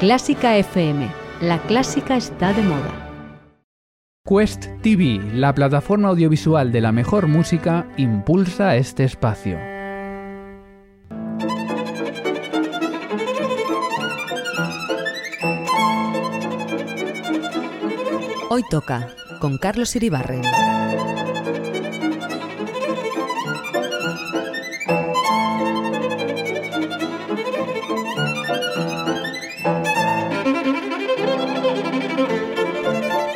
Clásica FM. La clásica está de moda. Quest TV, la plataforma audiovisual de la mejor música, impulsa este espacio. Hoy toca con Carlos Iribarren.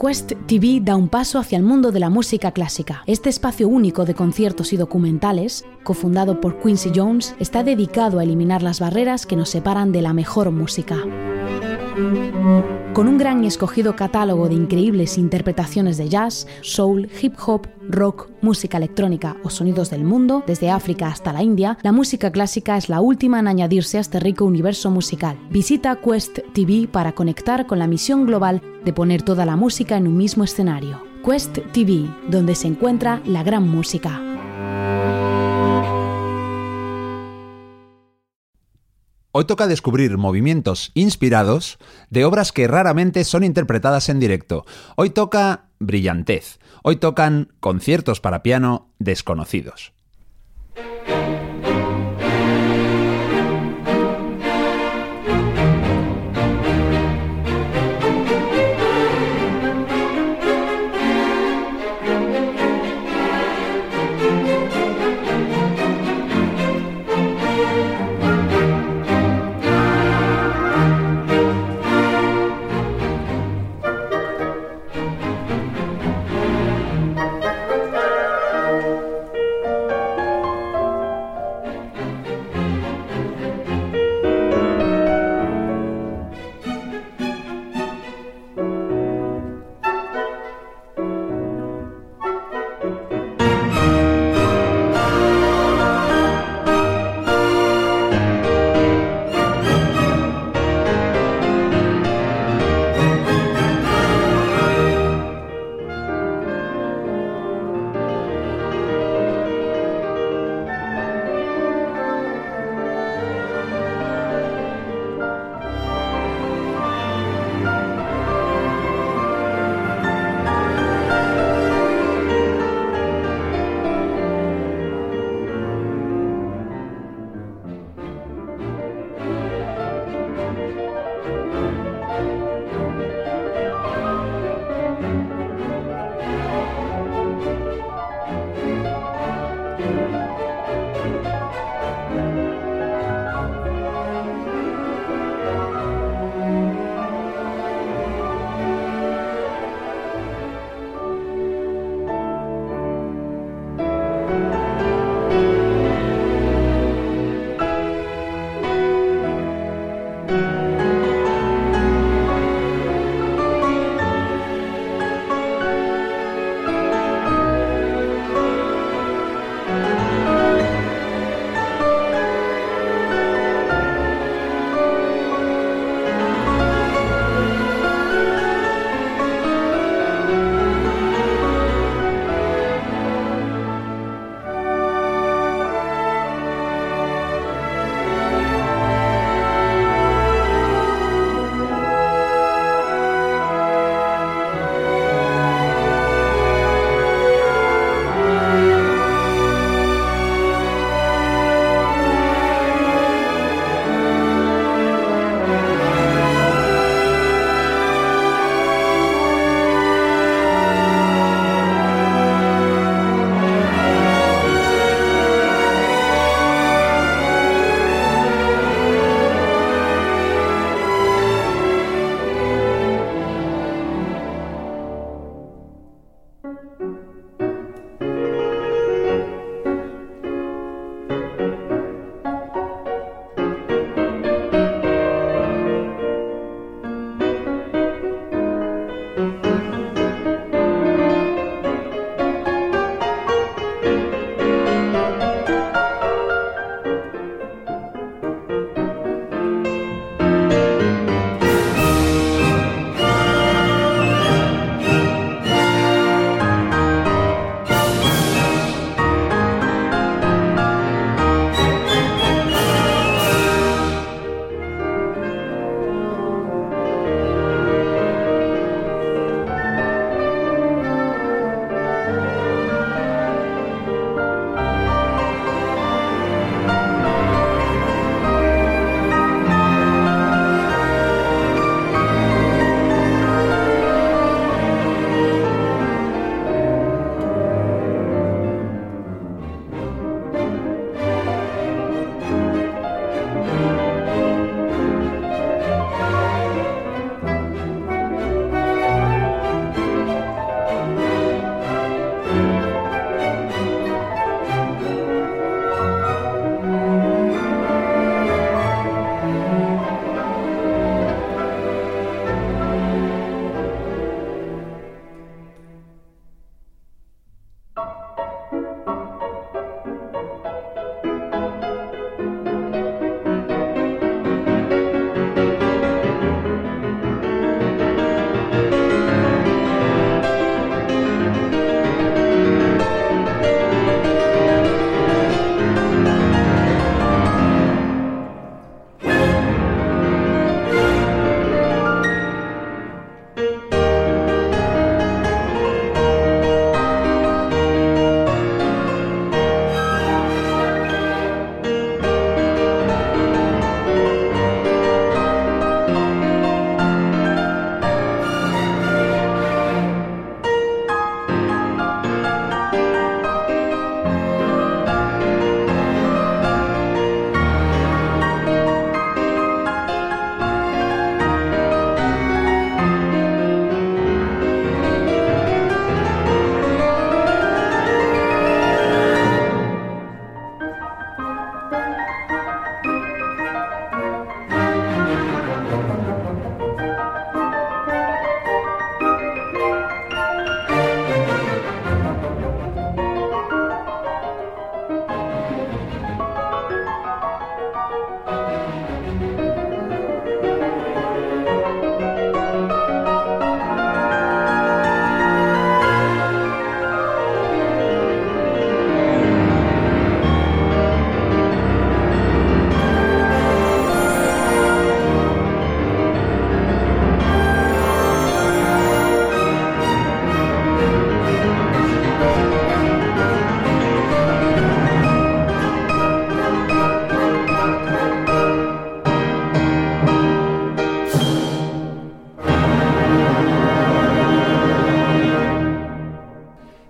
Quest TV da un paso hacia el mundo de la música clásica. Este espacio único de conciertos y documentales, cofundado por Quincy Jones, está dedicado a eliminar las barreras que nos separan de la mejor música. Con un gran y escogido catálogo de increíbles interpretaciones de jazz, soul, hip hop, rock, música electrónica o sonidos del mundo, desde África hasta la India, la música clásica es la última en añadirse a este rico universo musical. Visita Quest TV para conectar con la misión global de poner toda la música en un mismo escenario. Quest TV, donde se encuentra la gran música. Hoy toca descubrir movimientos inspirados de obras que raramente son interpretadas en directo. Hoy toca brillantez. Hoy tocan conciertos para piano desconocidos.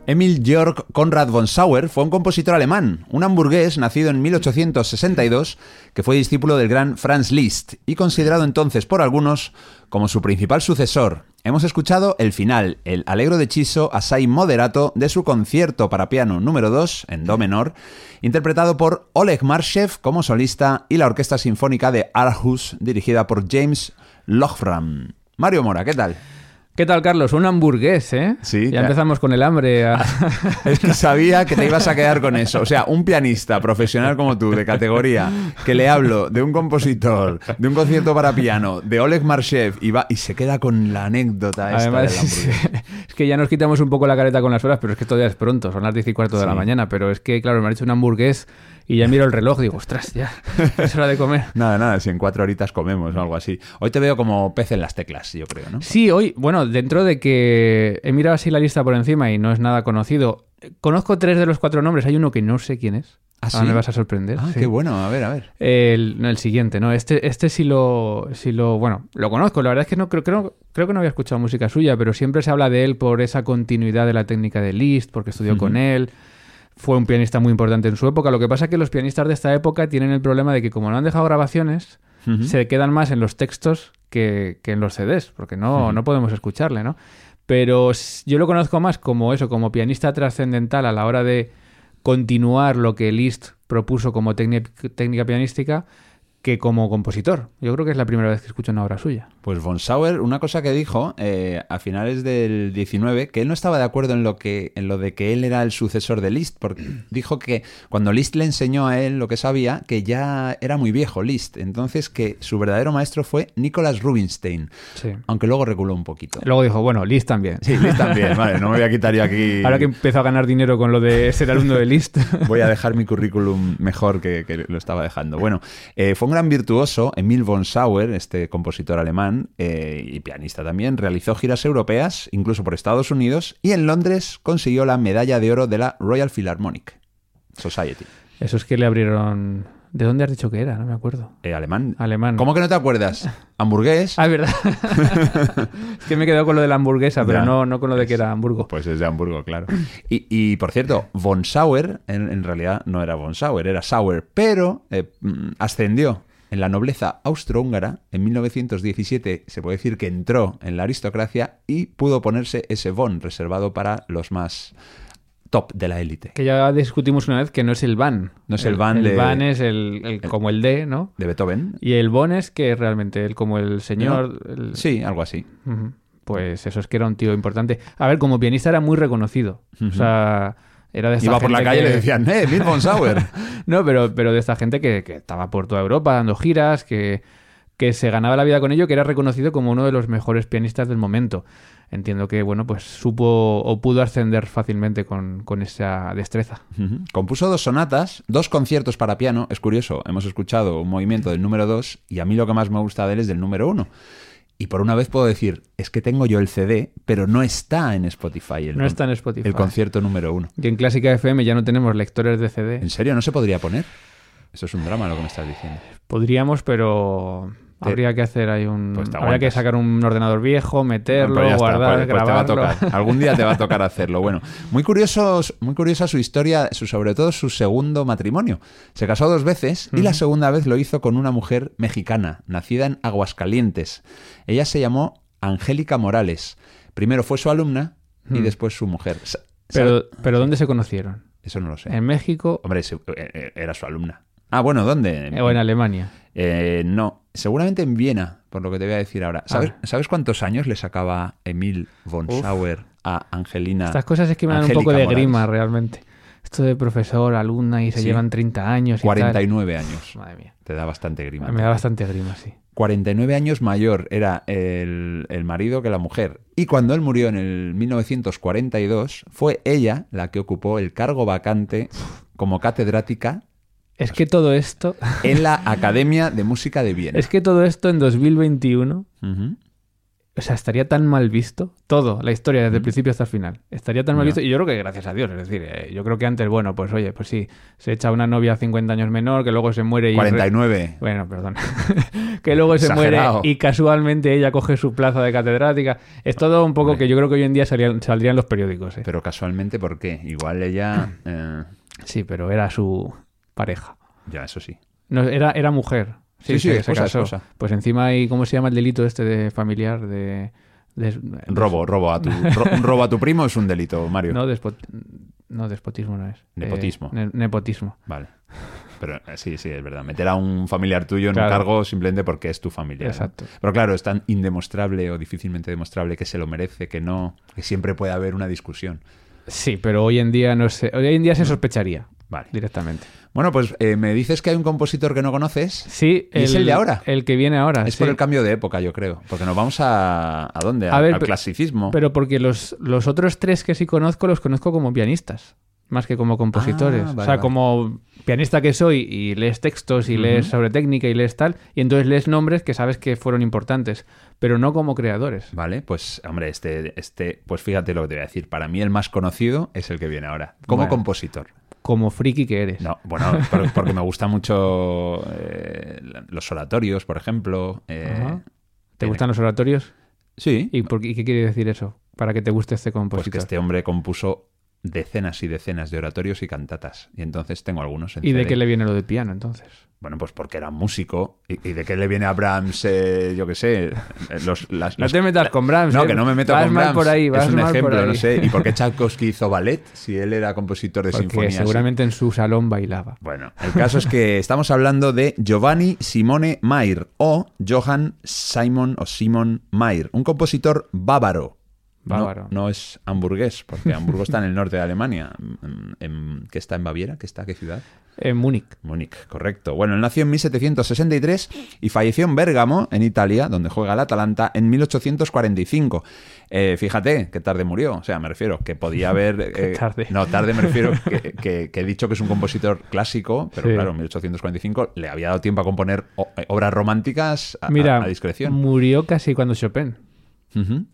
Emil Georg Konrad von Sauer fue un compositor alemán, un hamburgués nacido en 1862 que fue discípulo del gran Franz Liszt y considerado entonces por algunos como su principal sucesor. Hemos escuchado el final, el Allegro deciso assai moderato de su concierto para piano número 2 en do menor, interpretado por Oleg Marshev como solista y la Orquesta Sinfónica de Aarhus dirigida por James Lochram. Mario Mora, ¿qué tal? ¿Qué tal, Carlos? Un hamburgués, ¿eh? Sí. Ya empezamos con el hambre. Es que sabía que te ibas a quedar con eso. O sea, un pianista profesional como tú, de categoría, que le hablo de un compositor, de un concierto para piano, de Oleg Marshev, y, va, y se queda con la anécdota esta Además, del hamburgués. es que ya nos quitamos un poco la careta con las horas, pero es que todavía es pronto, son las 10 y cuarto de la mañana. Pero es que, claro, me ha hecho un hamburgués y ya miro el reloj y digo, ostras, ya, es hora de comer. Nada, nada, si en cuatro horitas comemos o algo así. Hoy te veo como pez en las teclas, yo creo, ¿no? Sí, hoy, bueno, dentro de que he mirado así la lista por encima y no es nada conocido, conozco tres de los cuatro nombres, hay uno que no sé quién es. ¿Ah, Ahora sí? me vas a sorprender. Ah, sí. qué bueno, a ver, a ver. El, el siguiente, ¿no? Este, este sí lo, sí lo. Bueno, lo conozco. La verdad es que no creo, creo, creo que no había escuchado música suya, pero siempre se habla de él por esa continuidad de la técnica de Liszt, porque estudió con él. Fue un pianista muy importante en su época. Lo que pasa es que los pianistas de esta época tienen el problema de que, como no han dejado grabaciones, se quedan más en los textos que, que en los CDs, porque no, no podemos escucharle, ¿no? Pero yo lo conozco más como eso, como pianista trascendental a la hora de continuar lo que Liszt propuso como técnica, técnica pianística que como compositor. Yo creo que es la primera vez que escucho una obra suya. Pues von Sauer, una cosa que dijo eh, a finales del 19, que él no estaba de acuerdo en lo, que, en lo de que él era el sucesor de Liszt, porque dijo que cuando Liszt le enseñó a él lo que sabía, que ya era muy viejo Liszt, entonces que su verdadero maestro fue Nicolas Rubinstein, Sí. aunque luego reculó un poquito. Luego dijo, bueno, Liszt también. Sí, Liszt también, vale, no me voy a quitar yo aquí... Ahora que empezó a ganar dinero con lo de ser alumno de Liszt. Voy a dejar mi currículum mejor que, que lo estaba dejando. Bueno, eh, fue un gran virtuoso, Emil von Sauer, este compositor alemán eh, y pianista también, realizó giras europeas, incluso por Estados Unidos, y en Londres consiguió la medalla de oro de la Royal Philharmonic Society. Eso es que le abrieron... ¿De dónde has dicho que era? No me acuerdo. Eh, alemán. Alemán. ¿Cómo que no te acuerdas? Hamburgués. Ah, es verdad. es que me he quedado con lo de la hamburguesa, pero no, no con lo de que era Hamburgo. Pues es de Hamburgo, claro. Y, y, por cierto, von Sauer, en, en realidad no era von Sauer, era Sauer, pero eh, mm, ascendió en la nobleza austrohúngara. En 1917 se puede decir que entró en la aristocracia y pudo ponerse ese von reservado para los más top de la élite. Que ya discutimos una vez que no es el van. No es el van El de- van es el, el- como el D, ¿no? De Beethoven. Y el bon es que realmente el como el señor. el- Sí, algo así. Pues eso es que era un tío importante. A ver, como pianista era muy reconocido. O sea, era de esta Iba por la calle y le decían, ¡eh, Emil von Sauer! No, pero, pero de esta gente que, que estaba por toda Europa dando giras, que, que se ganaba la vida con ello, que era reconocido como uno de los mejores pianistas del momento. Entiendo que, bueno, pues supo o pudo ascender fácilmente con, con esa destreza. Compuso dos sonatas, dos conciertos para piano. Es curioso, hemos escuchado un movimiento del número 2 y a mí lo que más me gusta de él es del número 1. Y por una vez puedo decir, es que tengo yo el CD, pero no está en Spotify. El No está en Spotify. El concierto número 1. Y en Clásica FM ya no tenemos lectores de CD. ¿En serio? ¿No se podría poner? Eso es un drama lo que me estás diciendo. Podríamos, pero habría que hacer ahí un... Pues habría que sacar un ordenador viejo, meterlo, Pero ya está, guardar, pues- pues te va a grabarlo. tocar. Algún día te va a tocar hacerlo. Bueno, muy curioso, muy curiosa su historia, su, sobre todo su segundo matrimonio. Se casó dos veces y la segunda vez lo hizo con una mujer mexicana, nacida en Aguascalientes. Ella se llamó Angélica Morales. Primero fue su alumna y después su mujer. Pero, pero ¿dónde se conocieron? Eso no lo sé. ¿En México Hombre, eh, eh, era su alumna. Ah, bueno, ¿dónde? o en Alemania? Eh, no, seguramente en Viena, por lo que te voy a decir ahora. ¿Sabes, Ah. ¿sabes cuántos años le sacaba Emil von Uf. Sauer a Angelina? Estas cosas es que me dan un poco de Morales? grima realmente. Esto de profesor, alumna y se Sí. llevan 30 años y 49 años. Madre mía. Te da bastante grima. Me da bastante grima, sí. 49 años mayor era el, el marido que la mujer. Y cuando él murió en el 1942, fue ella la que ocupó el cargo vacante como catedrática Es que todo esto, en la Academia de Música de Viena. es que todo esto en 2021, Ujú. o sea, estaría tan mal visto. Todo, la historia, desde el principio hasta el final. Estaría tan mal visto. Y yo creo que gracias a Dios, es decir, eh, yo creo que antes, bueno, pues oye, pues sí, se echa una novia 50 años menor, que luego se muere y... 49. Bueno, perdón. que luego se muere y casualmente ella coge su plaza de catedrática. Es todo un poco que yo creo que hoy en día salían, saldrían los periódicos. ¿eh? Pero casualmente, ¿por qué? Igual ella... eh, Sí, pero era su pareja. ya, eso sí. No, era, era mujer. Sí, Sí, sí, casó. esposa. Pues encima hay, ¿cómo se llama el delito este de familiar? De, de- Robo, robo a tu, ro- robo a tu primo es un delito, Mario. No, despot- no, despotismo no es. Nepotismo. Eh, ne- nepotismo. Vale. Pero eh, sí, sí, es verdad. Meter a un familiar tuyo en Claro. un cargo simplemente porque es tu familiar. ¿no? Exacto. Pero claro, es tan indemostrable o difícilmente demostrable que se lo merece, que no, que siempre puede haber una discusión. Sí, pero hoy en día no sé. Hoy en día se sospecharía Vale. directamente. Bueno, pues eh, me dices que hay un compositor que no conoces. Sí, ¿Y es el de ahora? El que viene ahora. Es sí. por el cambio de época, yo creo. Porque nos vamos a... ¿A dónde? A ver, al clasicismo. Pero porque los, los otros tres que sí conozco los conozco como pianistas, más que como compositores. Ah, vale, o sea, vale. como pianista que soy y lees textos y lees sobre técnica y lees tal, y entonces lees nombres que sabes que fueron importantes, pero no como creadores. Vale, pues hombre, este, este, pues fíjate lo que te voy a decir. Para mí el más conocido es el que viene ahora. Como compositor. Como friki que eres. No, bueno, por- porque me gusta mucho eh, los oratorios, por ejemplo. eh. ¿Te gustan los oratorios? Sí. ¿Y, por, qué- y qué quiere decir eso? Para que te guste este Pues compositor. que este hombre compuso decenas y decenas de oratorios y cantatas. Y entonces tengo algunos en ¿Y de qué le viene lo del piano entonces? Bueno, pues porque era músico. ¿Y, y de qué le viene a Brahms, eh, yo qué sé? eh, Los, las- No los- te metas con Brahms. No, ¿eh? que no me meto vas con mal Brahms. por ahí, vas es un mal ejemplo, por ahí. no sé. ¿Y por qué Tchaikovsky hizo ballet? Si él era compositor de Porque sinfonías. seguramente en su salón bailaba. Bueno, el caso es que estamos hablando de Giovanni Simone Mayr o Johann Simon o Simon Mayr, un compositor bávaro. No- Bávaro. No, es hamburgués, porque Hamburgo está en el norte de Alemania. En- en- ¿Qué está en Baviera? ¿Qué está? ¿Qué ciudad? En Múnich. Múnich, correcto. Bueno, él nació en 1763 y falleció en Bérgamo, en Italia, donde juega el Atalanta, en 1845. Eh, fíjate, qué tarde murió. O sea, me refiero que podía haber... Qué eh, tarde. No, tarde me refiero que, que- que he dicho que es un compositor clásico, pero Sí. claro, en 1845 le había dado tiempo a componer eh, obras románticas a, Mira, a- a discreción. murió casi cuando Chopin.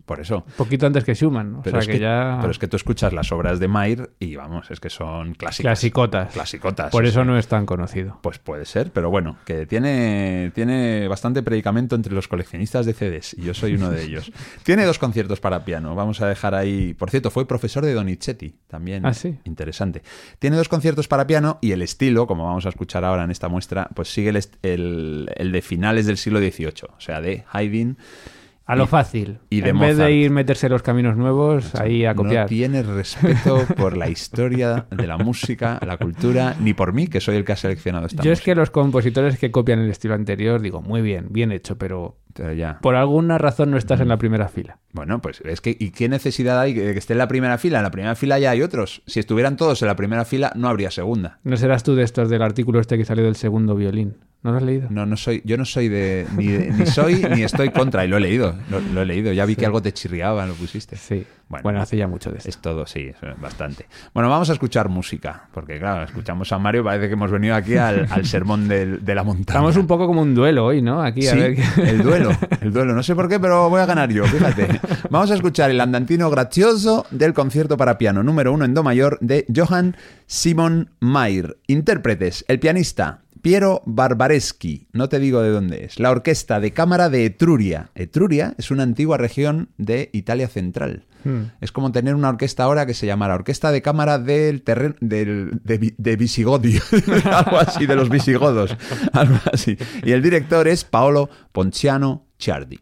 Por eso. Poquito antes que Schumann. O Pero, sea es que, que, ya. pero es que tú escuchas las obras de Mayr y vamos, es que son clásicas. Clasicotas. Clasicotas. Por eso no es tan conocido. Pues puede ser, pero bueno, que tiene, tiene bastante predicamento entre los coleccionistas de CDs, y yo soy uno de ellos. tiene dos conciertos para piano, vamos a dejar ahí... Por cierto, fue profesor de Donizetti, también Ah, sí. interesante. Tiene dos conciertos para piano y el estilo, como vamos a escuchar ahora en esta muestra, pues sigue el, el- el de finales del siglo XVIII, o sea, de Haydn. A lo y- fácil. y de en vez de ir meterse los caminos nuevos, ahí a copiar. No tiene respeto por la historia de la música, la cultura, ni por mí, que soy el que ha seleccionado esta Yo es que los compositores que copian el estilo anterior, digo, muy bien, bien hecho, Pero ya. por alguna razón no estás en Mm. la primera fila. Bueno, pues es que, ¿y qué necesidad hay de que esté en la primera fila? En la primera fila ya hay otros. Si estuvieran todos en la primera fila, no habría segunda. No serás tú de estos del artículo este que salió del segundo violín. ¿No lo has leído? No, no soy, yo no soy de, ni, de- ni soy ni estoy contra, y lo he leído, lo, lo he leído. Ya vi que algo te chirriaba, lo pusiste. Sí. Bueno, Bueno, hace ya mucho de esto. Es todo, sí, es bastante. Bueno, vamos a escuchar música, porque claro, escuchamos a Mario, parece que hemos venido aquí al, al sermón del- de la montaña. Estamos un poco como un duelo hoy, ¿no? Aquí a Sí, ver qué- el duelo, el duelo. No sé por qué, pero voy a ganar yo, fíjate. Vamos a escuchar el andantino gracioso del concierto para piano número uno en do mayor de Johann Simon Mayr. Intérpretes, el pianista Piero Barbareschi, no te digo de dónde es. La orquesta de cámara de Etruria. Etruria es una antigua región de Italia Central. Hmm. Es como tener una orquesta ahora que se llamara Orquesta de Cámara del terreno del, de, Vi- de Visigodio, algo así, de los visigodos, algo así. Y el director es Paolo Ponciano Ciardi.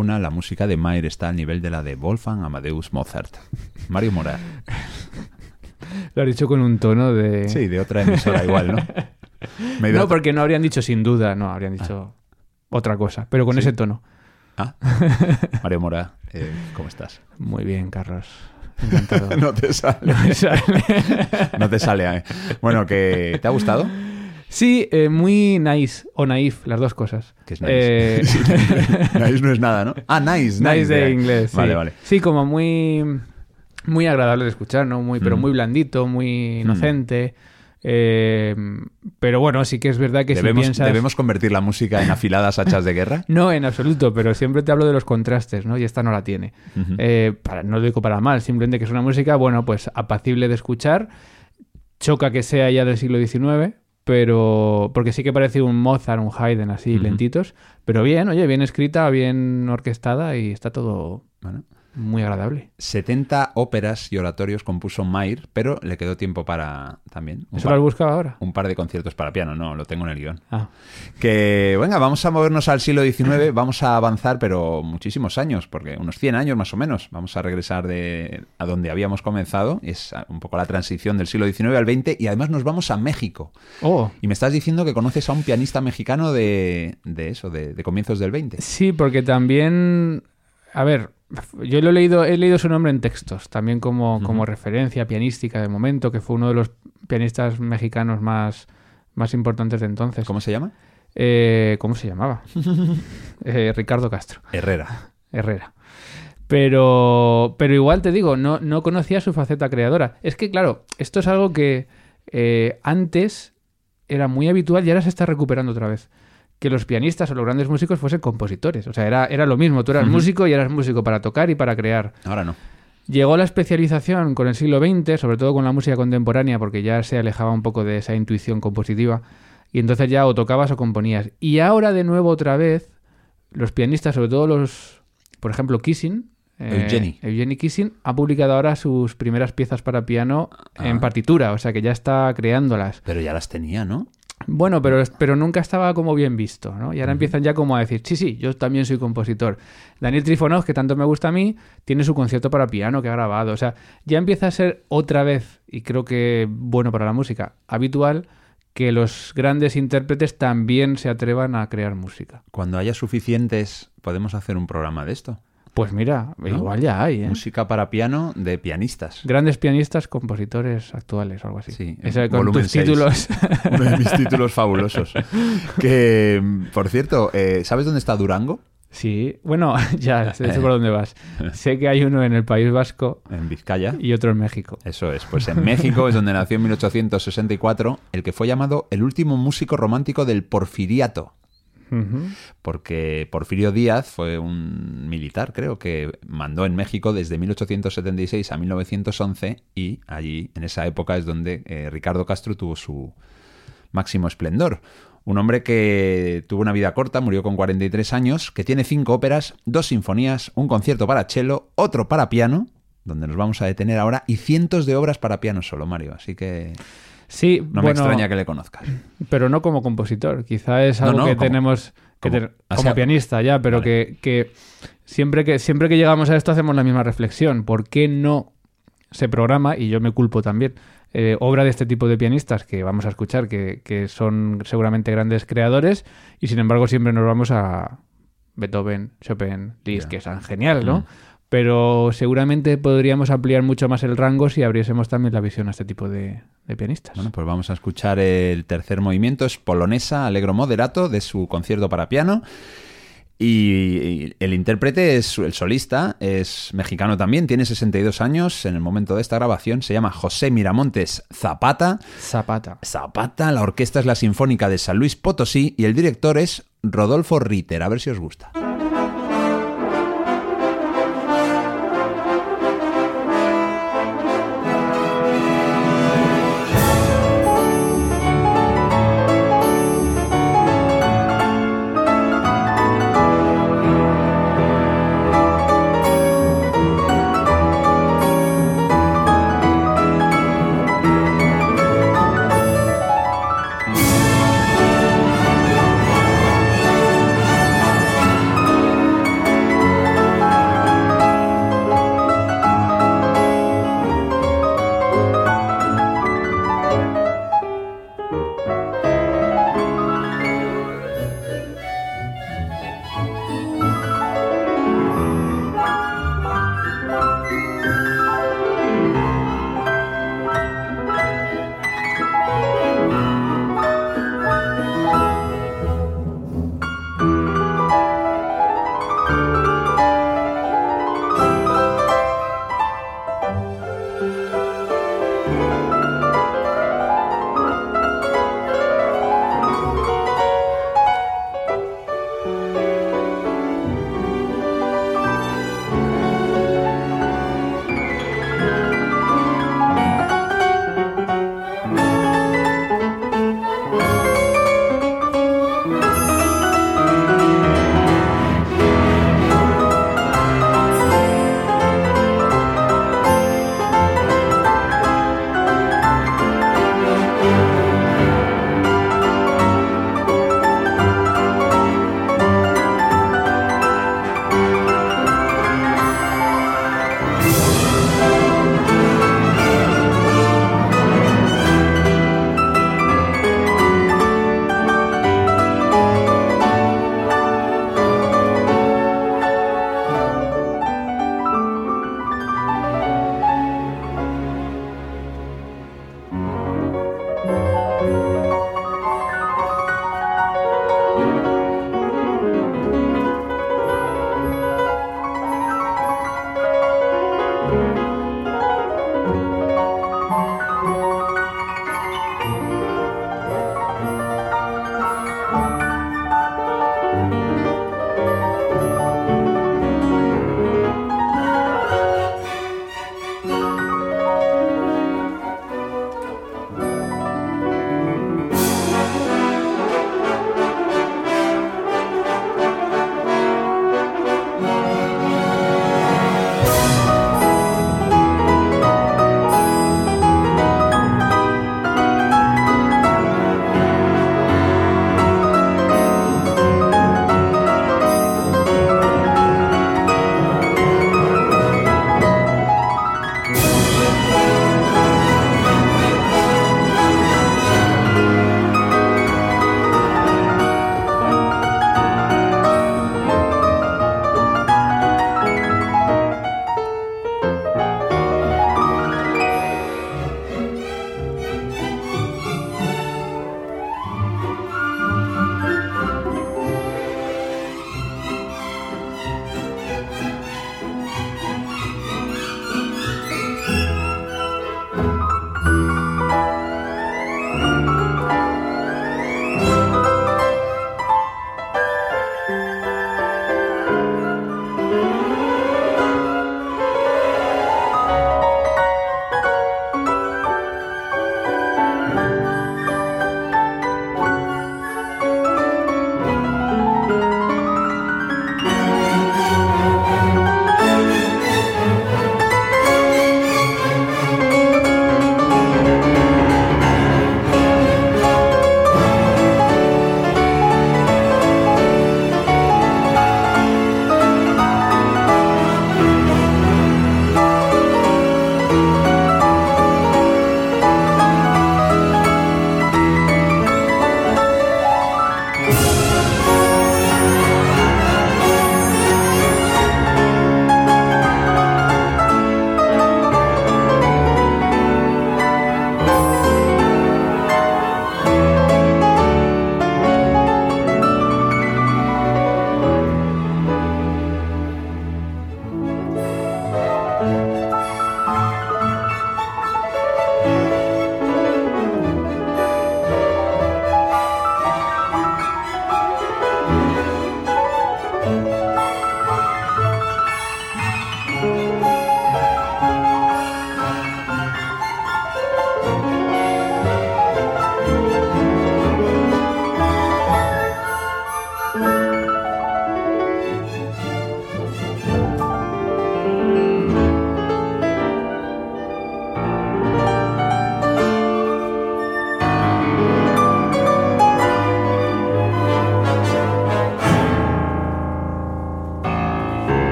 Alguna, la música de Mayer está al nivel de la de Wolfgang Amadeus Mozart. Mario Mora. Lo has dicho con un tono de... Sí, de otra emisora igual, ¿no? No, porque no habrían dicho sin duda, no, habrían dicho otra cosa, pero con Sí. ese tono. Ah, Mario Mora, eh, ¿cómo estás? Muy bien, Carlos. Encantado. No te sale. No me sale. No te sale. eh. Bueno, que ¿te ha gustado? Sí, eh, muy nice o naif, las dos cosas. Que es nice. Eh, nice no es nada, ¿no? Ah, nice, nice de inglés. sí. Vale, vale. Sí, como muy, muy agradable de escuchar, ¿no? Muy, pero Mm. muy blandito, muy inocente. Eh, pero bueno, sí que es verdad que ¿Debemos, si piensas... ¿Debemos convertir la música en afiladas hachas de guerra? No, en absoluto, pero siempre te hablo de los contrastes, ¿no? Y esta no la tiene. Eh, para, no lo digo para mal, simplemente que es una música, bueno, pues apacible de escuchar. Choca que sea ya del siglo XIX, pero. Porque sí que parece un Mozart, un Haydn así, lentitos. Pero bien, oye, bien escrita, bien orquestada y está todo Bueno, muy agradable. 70 óperas y oratorios compuso Mayer, pero le quedó tiempo para también ¿Eso par, lo has buscado ahora? un par de conciertos para piano. No, lo tengo en el guion. Ah, Que, venga, vamos a movernos al siglo XIX, vamos a avanzar, pero muchísimos años, porque unos 100 años más o menos. Vamos a regresar de a donde habíamos comenzado, es un poco la transición del siglo XIX al XX, y además nos vamos a México. Oh, Y me estás diciendo que conoces a un pianista mexicano de, de eso, de, de comienzos del 20. sí, porque también. A ver, yo lo he leído, he leído su nombre en textos, también como, como referencia pianística de momento, que fue uno de los pianistas mexicanos más, más importantes de entonces. ¿Cómo se llama? Eh, ¿Cómo se llamaba? Eh, Ricardo Castro, Herrera. Herrera. Pero, pero igual te digo, no, no conocía su faceta creadora. Es que, claro, esto es algo que eh, antes era muy habitual y ahora se está recuperando otra vez. Que los pianistas o los grandes músicos fuesen compositores. O sea, era, era lo mismo. Tú eras músico y eras músico para tocar y para crear. Ahora no. Llegó la especialización con el siglo XX, sobre todo con la música contemporánea, porque ya se alejaba un poco de esa intuición compositiva, y entonces ya o tocabas o componías. Y ahora de nuevo otra vez, los pianistas, sobre todo los, por ejemplo, Kissing, eh, Eugeni. Eugeni Kissing, ha publicado ahora sus primeras piezas para piano en Ah. partitura, o sea que ya está creándolas. Pero ya las tenía, ¿no? Bueno, pero, pero nunca estaba como bien visto, ¿no? Y ahora empiezan ya como a decir, sí, sí, yo también soy compositor. Daniel Trifonov, que tanto me gusta a mí, tiene su concierto para piano que ha grabado. O sea, ya empieza a ser otra vez, y creo que bueno para la música, habitual que los grandes intérpretes también se atrevan a crear música. Cuando haya suficientes, podemos hacer un programa de esto. Pues mira, igual ya hay, ¿eh? Música para piano de pianistas. Grandes pianistas, compositores actuales o algo así. Sí, Ese, con tus títulos. Uno de mis títulos fabulosos. Que, por cierto, eh, ¿sabes dónde está Durango? sí, bueno, ya sé sé por dónde vas. Sé que hay uno en el País Vasco En Vizcaya. y otro en México. Eso es, pues en México es donde nació en 1864 el que fue llamado el último músico romántico del porfiriato, Porque Porfirio Díaz fue un militar, creo, que mandó en México desde 1876 a 1911 y allí, en esa época, es donde eh, Ricardo Castro tuvo su máximo esplendor. Un hombre que tuvo una vida corta, murió con 43 años, que tiene cinco óperas, dos sinfonías, un concierto para cello, otro para piano, donde nos vamos a detener ahora, y cientos de obras para piano solo, Mario. Así que Sí, no me bueno, extraña que le conozcas. pero no como compositor. Quizá es algo no, que como- tenemos que como- sea, pianista ya, pero vale. que, que siempre que siempre que llegamos a esto hacemos la misma reflexión. ¿Por qué no se programa y yo me culpo también eh, obra de este tipo de pianistas que vamos a escuchar que, que son seguramente grandes creadores y sin embargo siempre nos vamos a Beethoven, Chopin, Liszt, Ya. que son genial, ¿no? Mm. Pero seguramente podríamos ampliar mucho más el rango si abriésemos también la visión a este tipo de, de pianistas. Bueno, pues vamos a escuchar el tercer movimiento, es Polonesa Allegro Moderato, de su concierto para piano. Y el intérprete es el solista, es mexicano también, tiene 62 años en el momento de esta grabación, se llama José Miramontes Zapata. Zapata. Zapata, la orquesta es la Sinfónica de San Luis Potosí y el director es Rodolfo Ritter, a ver si os gusta.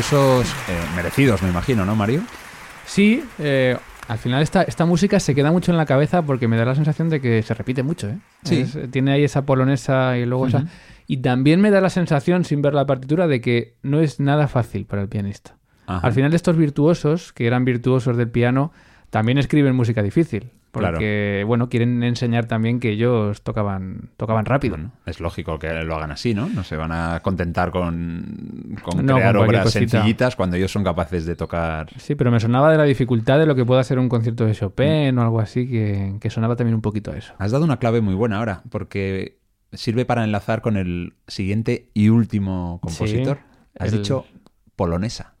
Aplausos eh, merecidos, me imagino, ¿no, Mario? Sí, eh, al final esta, esta música se queda mucho en la cabeza porque me da la sensación de que se repite mucho, ¿eh? Sí. Es- tiene ahí esa polonesa y luego esa... Y también me da la sensación, sin ver la partitura, de que no es nada fácil para el pianista. Ajá. Al final estos virtuosos, que eran virtuosos del piano, también escriben música difícil. Porque, bueno, quieren enseñar también que ellos tocaban, tocaban rápido. Bueno, es lógico que lo hagan así, ¿no? No se van a contentar con, con No, crear con obras cosita. sencillitas cuando ellos son capaces de tocar. Sí, pero me sonaba de la dificultad de lo que pueda ser un concierto de Chopin o algo así, que, que sonaba también un poquito a eso. Has dado una clave muy buena ahora, porque sirve para enlazar con el siguiente y último compositor. Has el- dicho polonesa.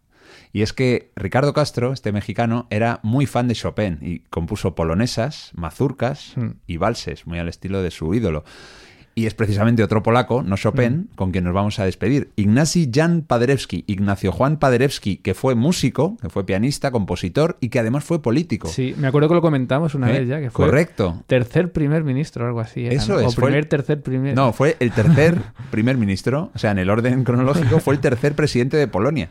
Y es que Ricardo Castro, este mexicano, era muy fan de Chopin y compuso polonesas, mazurcas Mm. y valses, muy al estilo de su ídolo. Y es precisamente otro polaco, no Chopin, con quien nos vamos a despedir. Ignacy Jan Paderewski, Ignacio Juan Paderewski, que fue músico, que fue pianista, compositor y que además fue político. Sí, me acuerdo que lo comentamos una ¿Eh? vez ya, que fue Correcto. tercer primer ministro algo así. era, Eso ¿no? es, O el- primer, tercer, primer... No, fue el tercer primer ministro, o sea, en el orden cronológico, fue el tercer presidente de Polonia,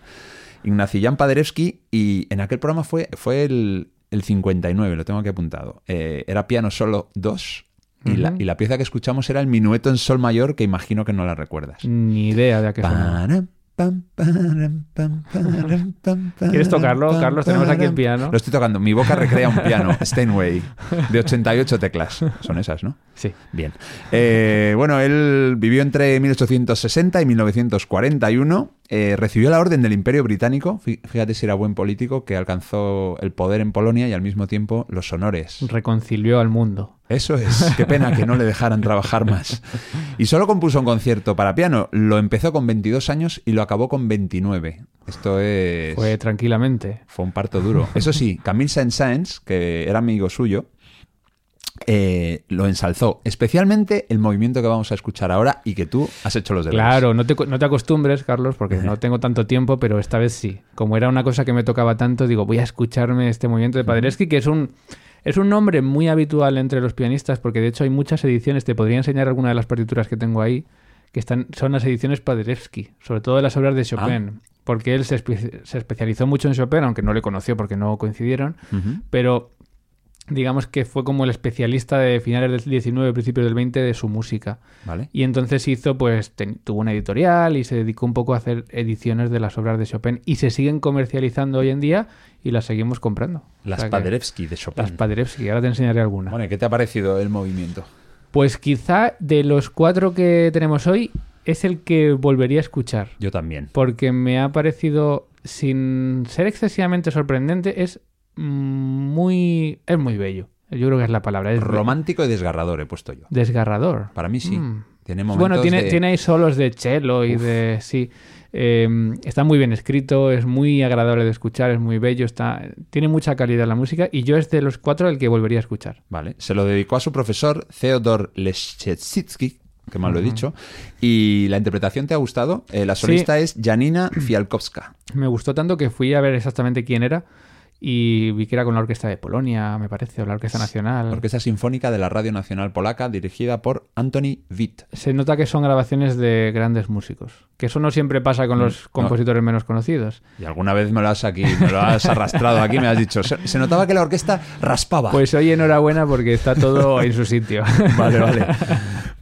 Ignacy Jan Paderewski, y en aquel programa fue, fue el, el 59, lo tengo aquí apuntado. Eh, era piano solo 2, y, la, y la pieza que escuchamos era el minueto en sol mayor, que imagino que no la recuerdas. Ni idea de a qué pam, ¿Quieres tocarlo, Carlos? Tenemos aquí el piano. Lo estoy tocando. Mi boca recrea un piano, Steinway, de 88 teclas. Son esas, ¿no? Sí. Bien. Eh, bueno, él vivió entre 1860 y 1941. Eh, recibió la orden del Imperio Británico. Fí- Fíjate si era buen político que alcanzó el poder en Polonia y al mismo tiempo los honores. Reconcilió al mundo. Eso es. Qué pena que no le dejaran trabajar más. Y solo compuso un concierto para piano. Lo empezó con 22 años y lo acabó con 29. Esto es. Fue tranquilamente. Fue un parto duro. Eso sí, Camille Saint-Saëns, que era amigo suyo, eh, lo ensalzó. Especialmente el movimiento que vamos a escuchar ahora y que tú has hecho los deberes. Claro, no te, no te acostumbres, Carlos, porque no tengo tanto tiempo, pero esta vez sí. Como era una cosa que me tocaba tanto, digo, voy a escucharme este movimiento de Paderewski, que es un, es un nombre muy habitual entre los pianistas, porque de hecho hay muchas ediciones, te podría enseñar alguna de las partituras que tengo ahí, que están, son las ediciones Paderewski, sobre todo de las obras de Chopin, porque él se, espe- se especializó mucho en Chopin, aunque no le conoció porque no coincidieron, pero digamos que fue como el especialista de finales del 19, principios del 20 de su música. ¿Vale? Y entonces hizo, pues, ten- tuvo una editorial y se dedicó un poco a hacer ediciones de las obras de Chopin y se siguen comercializando hoy en día y las seguimos comprando. O Las sea que- Paderewski de Chopin. Las Paderewski, ahora te enseñaré alguna. Bueno, ¿y ¿qué te ha parecido el movimiento? Pues quizá de los cuatro que tenemos hoy es el que volvería a escuchar. Yo también. Porque me ha parecido, sin ser excesivamente sorprendente, es muy... es muy bello. Yo creo que es la palabra. Es Romántico y desgarrador he puesto yo. Desgarrador. Para mí sí. Mm. Tiene Bueno, tiene, de- tiene ahí solos de cello y Uf. de... Sí. Eh, está muy bien escrito, es muy agradable de escuchar, es muy bello, está, tiene mucha calidad la música y yo es de los cuatro el que volvería a escuchar. Vale. Se lo dedicó a su profesor Theodor Leszczycki, que mal lo he dicho. Y la interpretación te ha gustado. Eh, la solista es Janina Fialkowska. Me gustó tanto que fui a ver exactamente quién era y vi que era con la Orquesta de Polonia, me parece, o la Orquesta Nacional. Orquesta Sinfónica de la Radio Nacional Polaca, dirigida por Anthony Witt. Se nota que son grabaciones de grandes músicos, que eso no siempre pasa con los no. compositores menos conocidos. Y alguna vez me lo has aquí, me lo has arrastrado aquí, me has dicho. Se, se notaba que la orquesta raspaba. Pues hoy enhorabuena porque está todo en su sitio. Vale, vale.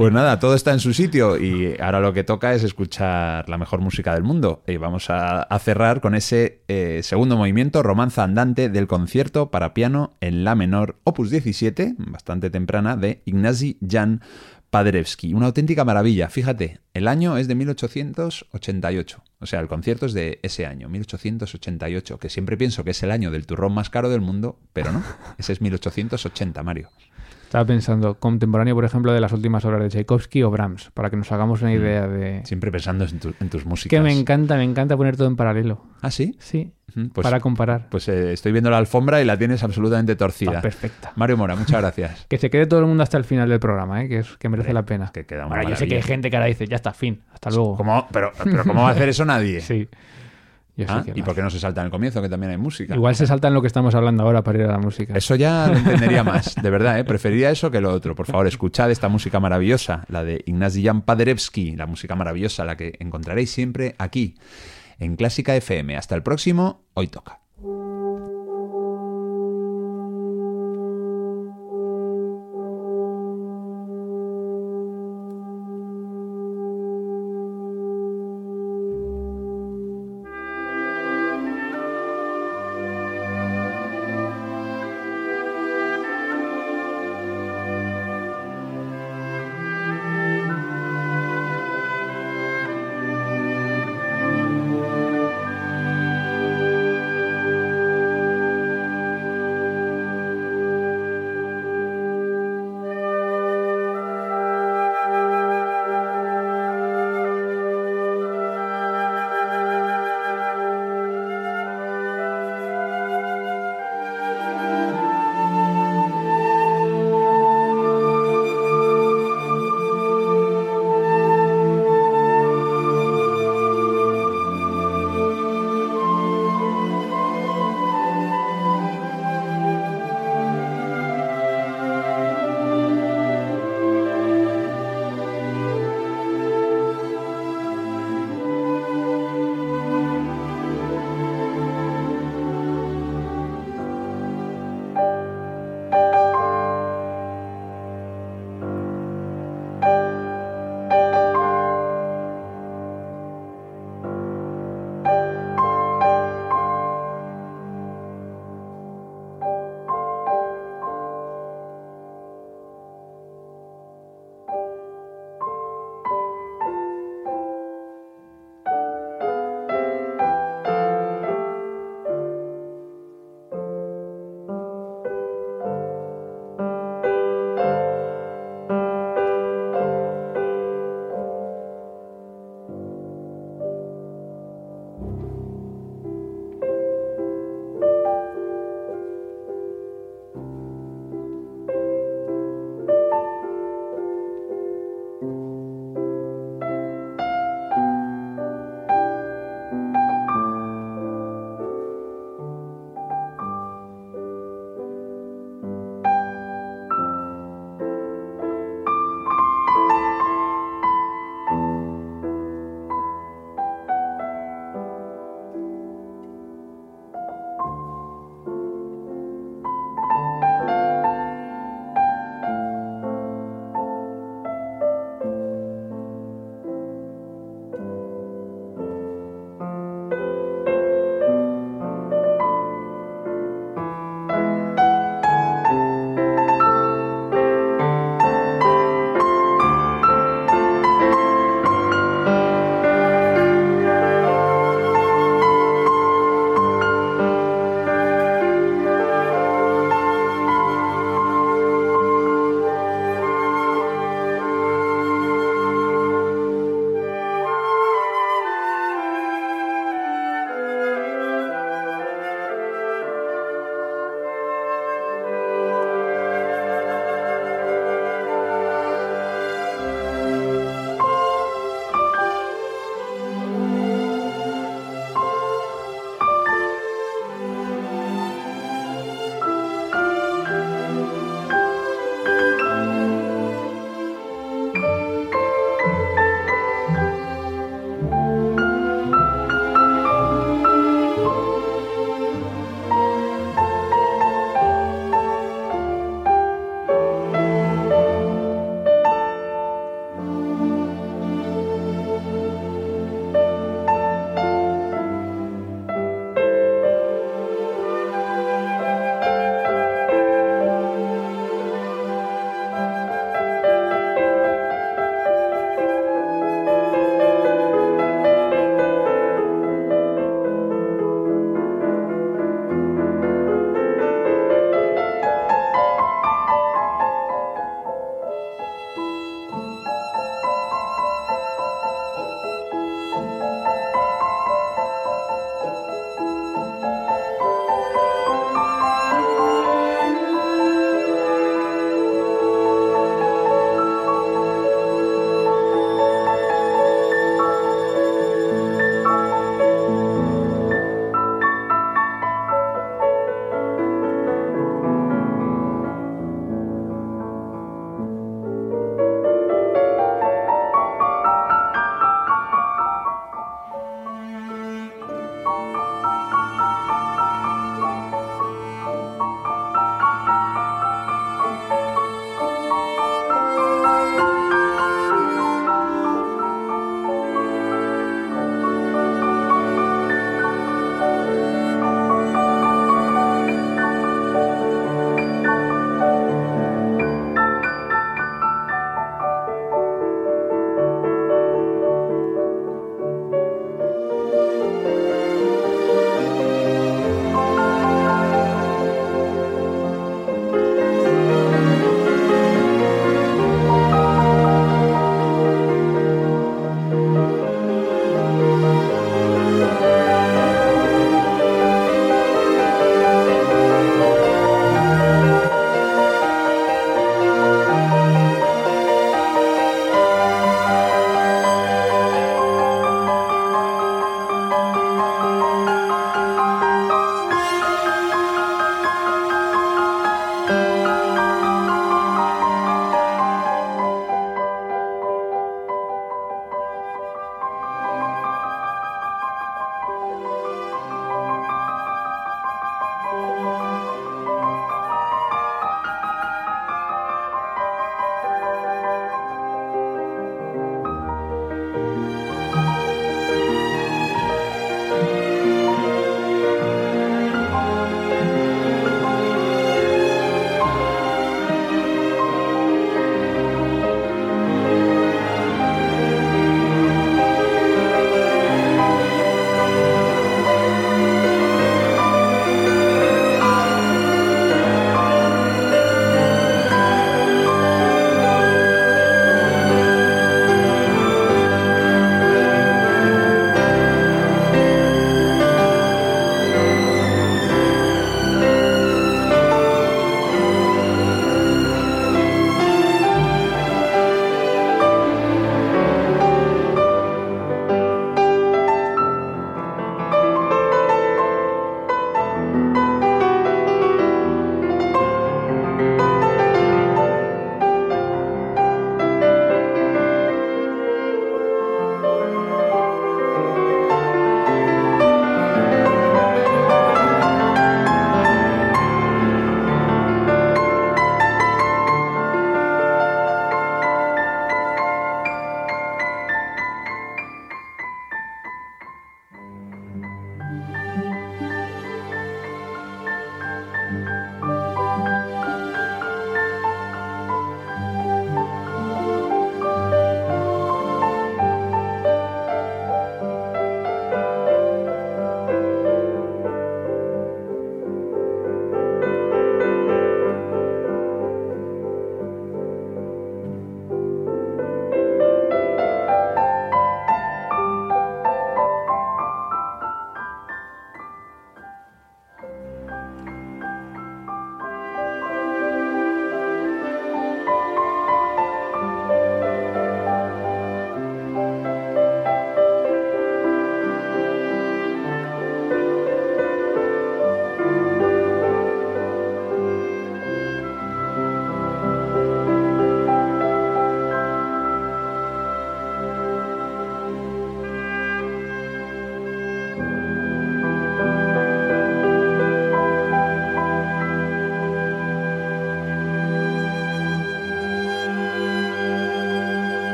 Pues nada, todo está en su sitio y ahora lo que toca es escuchar la mejor música del mundo. Y vamos a, a cerrar con ese eh, segundo movimiento, romanza andante del concierto para piano en la menor, opus 17, bastante temprana, de Ignacy Jan Paderewski. Una auténtica maravilla. Fíjate, el año es de 1888. O sea, el concierto es de ese año, 1888, que siempre pienso que es el año del turrón más caro del mundo, pero no. Ese es 1880, Mario. Estaba pensando, contemporáneo, por ejemplo, de las últimas obras de Tchaikovsky o Brahms, para que nos hagamos una idea de... Siempre pensando en, tu- en tus músicas. Que me encanta, me encanta poner todo en paralelo. ¿Ah, sí? Sí, Pues, para comparar. pues eh, estoy viendo la alfombra y la tienes absolutamente torcida. perfecta. Mario Mora, muchas gracias. Que se quede todo el mundo hasta el final del programa, ¿eh? que, es, que merece la pena. que queda una Ahora, yo sé que hay gente que ahora dice, ya está, fin, hasta luego. ¿Cómo? Pero, pero ¿cómo va a hacer eso nadie? Sí. Yo Ah, ¿Y por qué no se salta en el comienzo, que también hay música? Igual se saltan lo que estamos hablando ahora para ir a la música. Eso ya lo entendería más, de verdad, ¿eh? preferiría eso que lo otro. Por favor, escuchad esta música maravillosa, la de Ignacy Jan Paderewski, la música maravillosa, la que encontraréis siempre aquí, en Clásica FM. Hasta el próximo, hoy toca.